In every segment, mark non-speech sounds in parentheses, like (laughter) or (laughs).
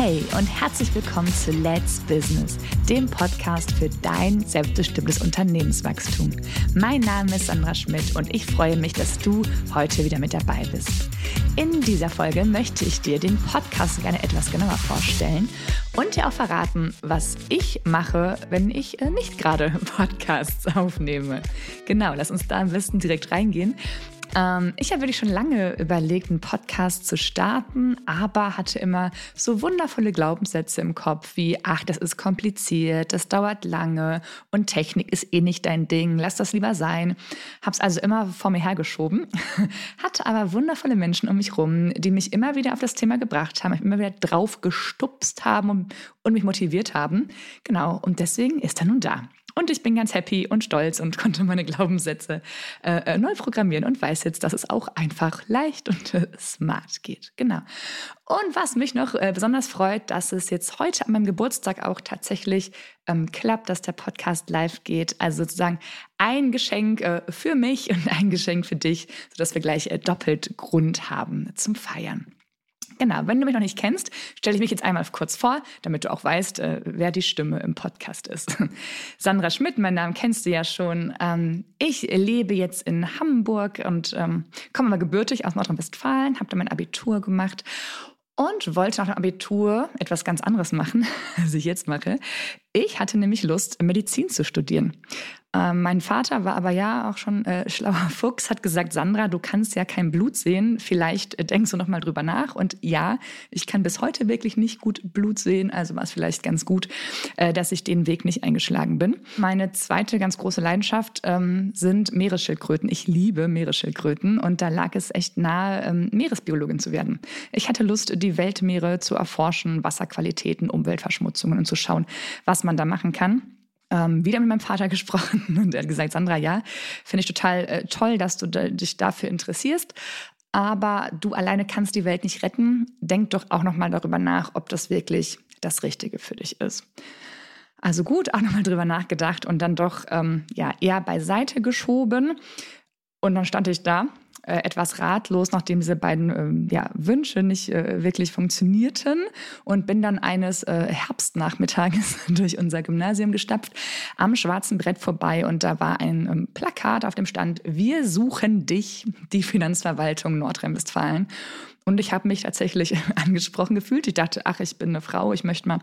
Hey und herzlich willkommen zu Let's Business, dem Podcast für dein selbstbestimmtes Unternehmenswachstum. Mein Name ist Sandra Schmidt und ich freue mich, dass du heute wieder mit dabei bist. In dieser Folge möchte ich dir den Podcast gerne etwas genauer vorstellen und dir auch verraten, was ich mache, wenn ich äh, nicht gerade (laughs) Podcasts aufnehme. Genau, lass uns da am besten direkt reingehen. Ähm, ich habe wirklich schon lange überlegt, einen Podcast zu starten, aber hatte immer so wundervolle Glaubenssätze im Kopf wie, ach, das ist kompliziert, das dauert lange und Technik ist eh nicht dein Ding, lass das lieber sein. Habe es also immer vor mir hergeschoben, (laughs) hatte aber wundervolle Menschen um mich rum, die mich immer wieder auf das Thema gebracht haben, immer wieder drauf gestupst haben und, und mich motiviert haben. Genau, und deswegen ist er nun da. Und ich bin ganz happy und stolz und konnte meine Glaubenssätze äh, äh, neu programmieren und weiß jetzt, dass es auch einfach leicht und äh, (laughs) smart geht. Genau. Und was mich noch äh, besonders freut, dass es jetzt heute an meinem Geburtstag auch tatsächlich ähm, klappt, dass der Podcast live geht. Also sozusagen ein Geschenk äh, für mich und ein Geschenk für dich, sodass wir gleich äh, doppelt Grund haben zum Feiern. Genau, wenn du mich noch nicht kennst, stelle ich mich jetzt einmal kurz vor, damit du auch weißt, äh, wer die Stimme im Podcast ist. (laughs) Sandra Schmidt, mein Name kennst du ja schon. Ähm, ich lebe jetzt in Hamburg und ähm, komme mal gebürtig aus Nordrhein-Westfalen, habe da mein Abitur gemacht und wollte nach dem Abitur etwas ganz anderes machen, (laughs) als ich jetzt mache. Ich hatte nämlich Lust, Medizin zu studieren. Ähm, mein Vater war aber ja auch schon äh, (laughs) schlauer Fuchs, hat gesagt, Sandra, du kannst ja kein Blut sehen, vielleicht äh, denkst du noch mal drüber nach. Und ja, ich kann bis heute wirklich nicht gut Blut sehen, also war es vielleicht ganz gut, äh, dass ich den Weg nicht eingeschlagen bin. Meine zweite ganz große Leidenschaft ähm, sind Meeresschildkröten. Ich liebe Meeresschildkröten und da lag es echt nahe, ähm, Meeresbiologin zu werden. Ich hatte Lust, die Weltmeere zu erforschen, Wasserqualitäten, Umweltverschmutzungen und zu schauen, was man da machen kann ähm, wieder mit meinem Vater (laughs) gesprochen und er hat gesagt, Sandra, ja, finde ich total äh, toll, dass du da, dich dafür interessierst. Aber du alleine kannst die Welt nicht retten. Denk doch auch nochmal darüber nach, ob das wirklich das Richtige für dich ist. Also gut, auch nochmal drüber nachgedacht und dann doch ähm, ja, eher beiseite geschoben. Und dann stand ich da etwas ratlos, nachdem diese beiden ähm, ja, Wünsche nicht äh, wirklich funktionierten und bin dann eines äh, Herbstnachmittages (laughs) durch unser Gymnasium gestapft, am schwarzen Brett vorbei und da war ein ähm, Plakat auf dem Stand, wir suchen dich, die Finanzverwaltung Nordrhein-Westfalen. Und ich habe mich tatsächlich (laughs) angesprochen gefühlt. Ich dachte, ach, ich bin eine Frau, ich möchte mal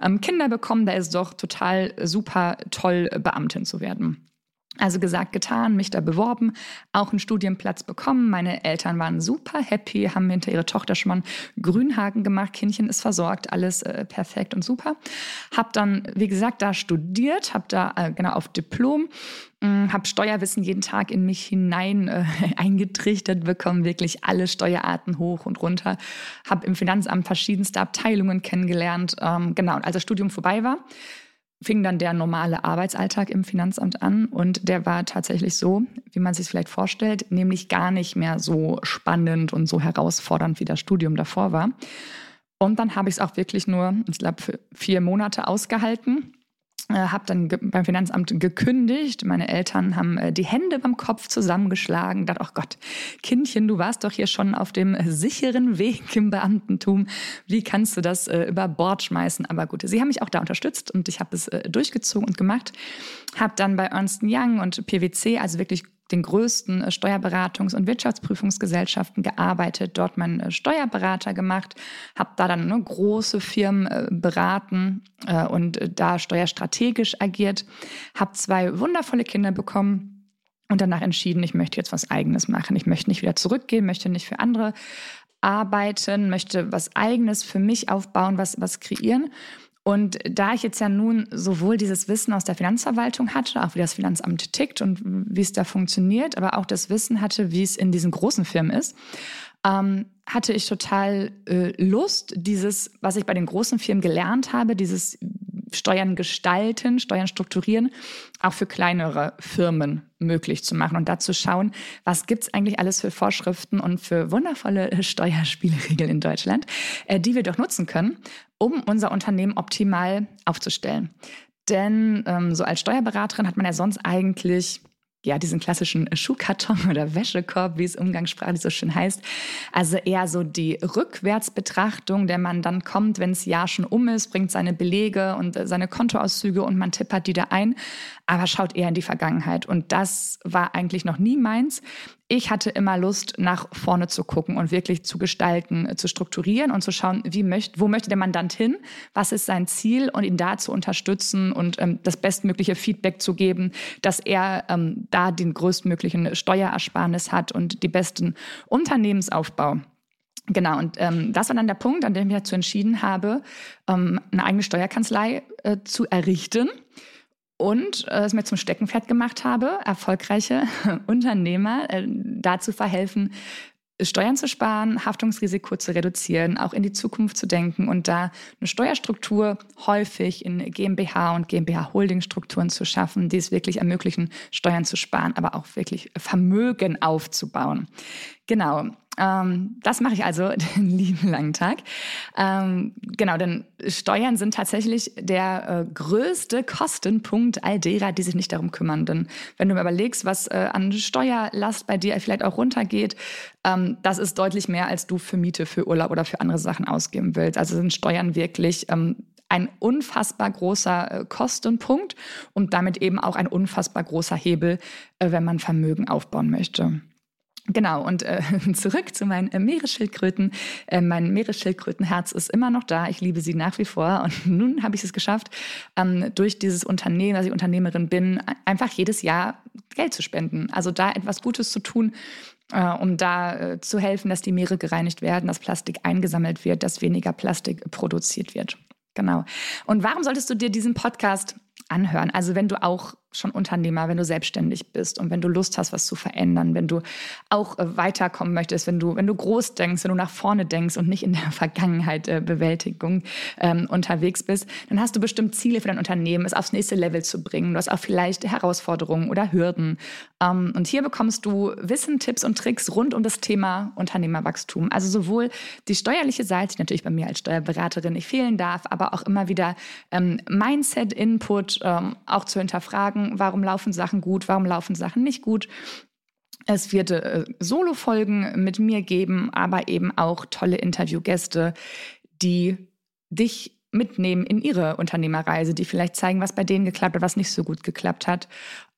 ähm, Kinder bekommen. Da ist doch total super toll, Beamtin zu werden. Also gesagt, getan, mich da beworben, auch einen Studienplatz bekommen. Meine Eltern waren super happy, haben hinter ihre Tochter schon mal einen Grünhaken gemacht, Kindchen ist versorgt, alles äh, perfekt und super. Hab dann, wie gesagt, da studiert, hab da äh, genau auf Diplom, äh, hab Steuerwissen jeden Tag in mich hinein äh, (laughs) eingetrichtert bekommen, wirklich alle Steuerarten hoch und runter. Hab im Finanzamt verschiedenste Abteilungen kennengelernt. Ähm, genau, als das Studium vorbei war, fing dann der normale Arbeitsalltag im Finanzamt an und der war tatsächlich so, wie man sich vielleicht vorstellt, nämlich gar nicht mehr so spannend und so herausfordernd, wie das Studium davor war. Und dann habe ich es auch wirklich nur, ich glaube, vier Monate ausgehalten habe dann beim Finanzamt gekündigt. Meine Eltern haben äh, die Hände beim Kopf zusammengeschlagen. Dachte, oh Gott, Kindchen, du warst doch hier schon auf dem sicheren Weg im Beamtentum. Wie kannst du das äh, über Bord schmeißen? Aber gut, sie haben mich auch da unterstützt und ich habe es durchgezogen und gemacht. Habe dann bei Ernst Young und PwC, also wirklich den größten äh, Steuerberatungs- und Wirtschaftsprüfungsgesellschaften gearbeitet, dort meinen äh, Steuerberater gemacht, habe da dann ne, große Firmen äh, beraten und da steuerstrategisch agiert, habe zwei wundervolle Kinder bekommen und danach entschieden, ich möchte jetzt was eigenes machen. Ich möchte nicht wieder zurückgehen, möchte nicht für andere arbeiten, möchte was eigenes für mich aufbauen, was, was kreieren. Und da ich jetzt ja nun sowohl dieses Wissen aus der Finanzverwaltung hatte, auch wie das Finanzamt tickt und wie es da funktioniert, aber auch das Wissen hatte, wie es in diesen großen Firmen ist, ähm, hatte ich total äh, Lust, dieses, was ich bei den großen Firmen gelernt habe, dieses Steuern gestalten, Steuern strukturieren, auch für kleinere Firmen möglich zu machen und dazu schauen, was gibt es eigentlich alles für Vorschriften und für wundervolle Steuerspielregeln in Deutschland, äh, die wir doch nutzen können, um unser Unternehmen optimal aufzustellen. Denn ähm, so als Steuerberaterin hat man ja sonst eigentlich ja, diesen klassischen Schuhkarton (laughs) oder Wäschekorb, wie es umgangssprachlich so schön heißt. Also eher so die Rückwärtsbetrachtung, der man dann kommt, wenn das Jahr schon um ist, bringt seine Belege und äh, seine Kontoauszüge und man tippert die da ein, aber schaut eher in die Vergangenheit. Und das war eigentlich noch nie meins. Ich hatte immer Lust, nach vorne zu gucken und wirklich zu gestalten, äh, zu strukturieren und zu schauen, wie möcht, wo möchte der Mandant hin, was ist sein Ziel und ihn da zu unterstützen und ähm, das bestmögliche Feedback zu geben, dass er ähm, da den größtmöglichen Steuerersparnis hat und die besten Unternehmensaufbau. Genau, und ähm, das war dann der Punkt, an dem ich dazu entschieden habe, ähm, eine eigene Steuerkanzlei äh, zu errichten und äh, es mir zum Steckenpferd gemacht habe, erfolgreiche (laughs) Unternehmer äh, dazu verhelfen, Steuern zu sparen, Haftungsrisiko zu reduzieren, auch in die Zukunft zu denken und da eine Steuerstruktur häufig in GmbH und GmbH Holding Strukturen zu schaffen, die es wirklich ermöglichen, Steuern zu sparen, aber auch wirklich Vermögen aufzubauen. Genau. Ähm, das mache ich also (laughs) den lieben langen Tag. Ähm, genau, denn Steuern sind tatsächlich der äh, größte Kostenpunkt all derer, die sich nicht darum kümmern. Denn wenn du mir überlegst, was äh, an Steuerlast bei dir vielleicht auch runtergeht, ähm, das ist deutlich mehr, als du für Miete, für Urlaub oder für andere Sachen ausgeben willst. Also sind Steuern wirklich ähm, ein unfassbar großer äh, Kostenpunkt und damit eben auch ein unfassbar großer Hebel, äh, wenn man Vermögen aufbauen möchte. Genau, und äh, (laughs) zurück zu meinen äh, Meeresschildkröten. Äh, mein Meeresschildkrötenherz ist immer noch da. Ich liebe sie nach wie vor. (laughs) Und nun habe ich es geschafft, ähm, durch dieses Unternehmen, dass ich Unternehmerin bin, einfach jedes Jahr Geld zu spenden. Also da etwas Gutes zu tun, äh, um da äh, zu helfen, dass die Meere gereinigt werden, dass Plastik eingesammelt wird, dass weniger Plastik produziert wird. Genau. Und warum solltest du dir diesen Podcast anhören? Also wenn du auch schon Unternehmer, wenn du selbstständig bist und wenn du Lust hast, was zu verändern, wenn du auch äh, weiterkommen möchtest, wenn du, wenn du groß denkst, wenn du nach vorne denkst und nicht in der (laughs) Vergangenheit äh, Bewältigung ähm, unterwegs bist, dann hast du bestimmt Ziele für dein Unternehmen, es aufs nächste Level zu bringen. Du hast auch vielleicht Herausforderungen oder Hürden. Ähm, und hier bekommst du Wissen, Tipps und Tricks rund um das Thema Unternehmerwachstum. Also sowohl die steuerliche Seite, die natürlich bei mir als Steuerberaterin nicht fehlen darf, aber auch immer wieder ähm, Mindset-Input ähm, auch zu hinterfragen gucken, warum laufen Sachen gut, warum laufen Sachen nicht gut. Es wird äh, Solo-Folgen mit mir geben, aber eben auch tolle Interviewgäste, die dich mitnehmen in ihre Unternehmerreise, die vielleicht zeigen, was bei denen geklappt hat, was nicht so gut geklappt hat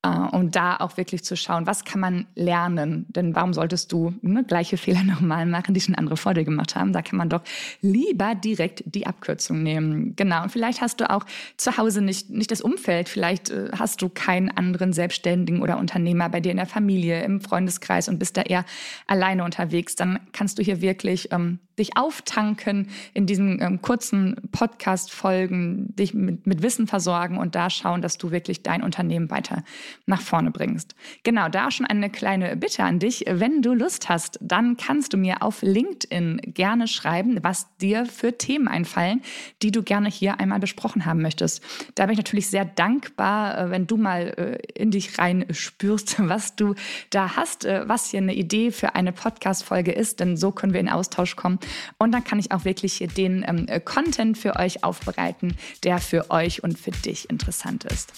um da auch wirklich zu schauen, was kann man lernen? Denn warum solltest du ne, gleiche Fehler (laughs) nochmal machen, die schon andere vor dir gemacht haben? Da kann man doch lieber direkt die Abkürzung nehmen. Genau. Und vielleicht hast du auch zu Hause nicht, nicht das Umfeld. Vielleicht äh, hast du keinen anderen Selbstständigen oder Unternehmer bei dir in der Familie, im Freundeskreis und bist da eher alleine unterwegs. Dann kannst du hier wirklich ähm, dich auftanken in diesen ähm, kurzen Podcast-Folgen, dich mit, mit Wissen versorgen und da schauen, dass du wirklich dein Unternehmen weiter nach vorne bringst. Genau, da schon eine kleine Bitte an dich. Wenn du Lust hast, dann kannst du mir auf LinkedIn gerne schreiben, was dir für Themen einfallen, die du gerne hier einmal besprochen haben möchtest. Da bin ich natürlich sehr dankbar, äh, wenn du mal äh, in dich rein spürst, (laughs) was du da hast, äh, was hier eine Idee für eine Podcast-Folge ist, denn so können wir in Austausch kommen. Und dann kann ich auch wirklich den ähm, Content für euch aufbereiten, der für euch und für dich interessant ist.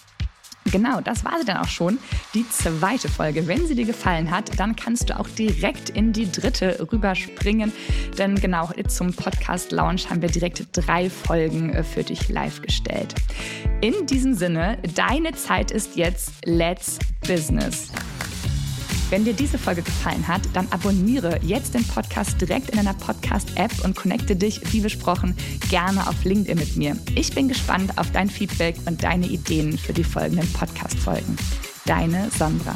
Genau, das war sie dann auch schon. Die zweite Folge. Wenn sie dir gefallen hat, dann kannst du auch direkt in die dritte rüberspringen. Denn genau zum Podcast Lounge haben wir direkt drei Folgen äh, für dich live gestellt. In diesem Sinne, deine Zeit ist jetzt Let's Business. Wenn dir diese Folge gefallen hat, dann abonniere jetzt den Podcast direkt in deiner Podcast-App und connecte dich, wie besprochen, gerne auf LinkedIn mit mir. Ich bin gespannt auf dein Feedback und deine Ideen für die folgenden Podcast-Folgen. Deine Sandra.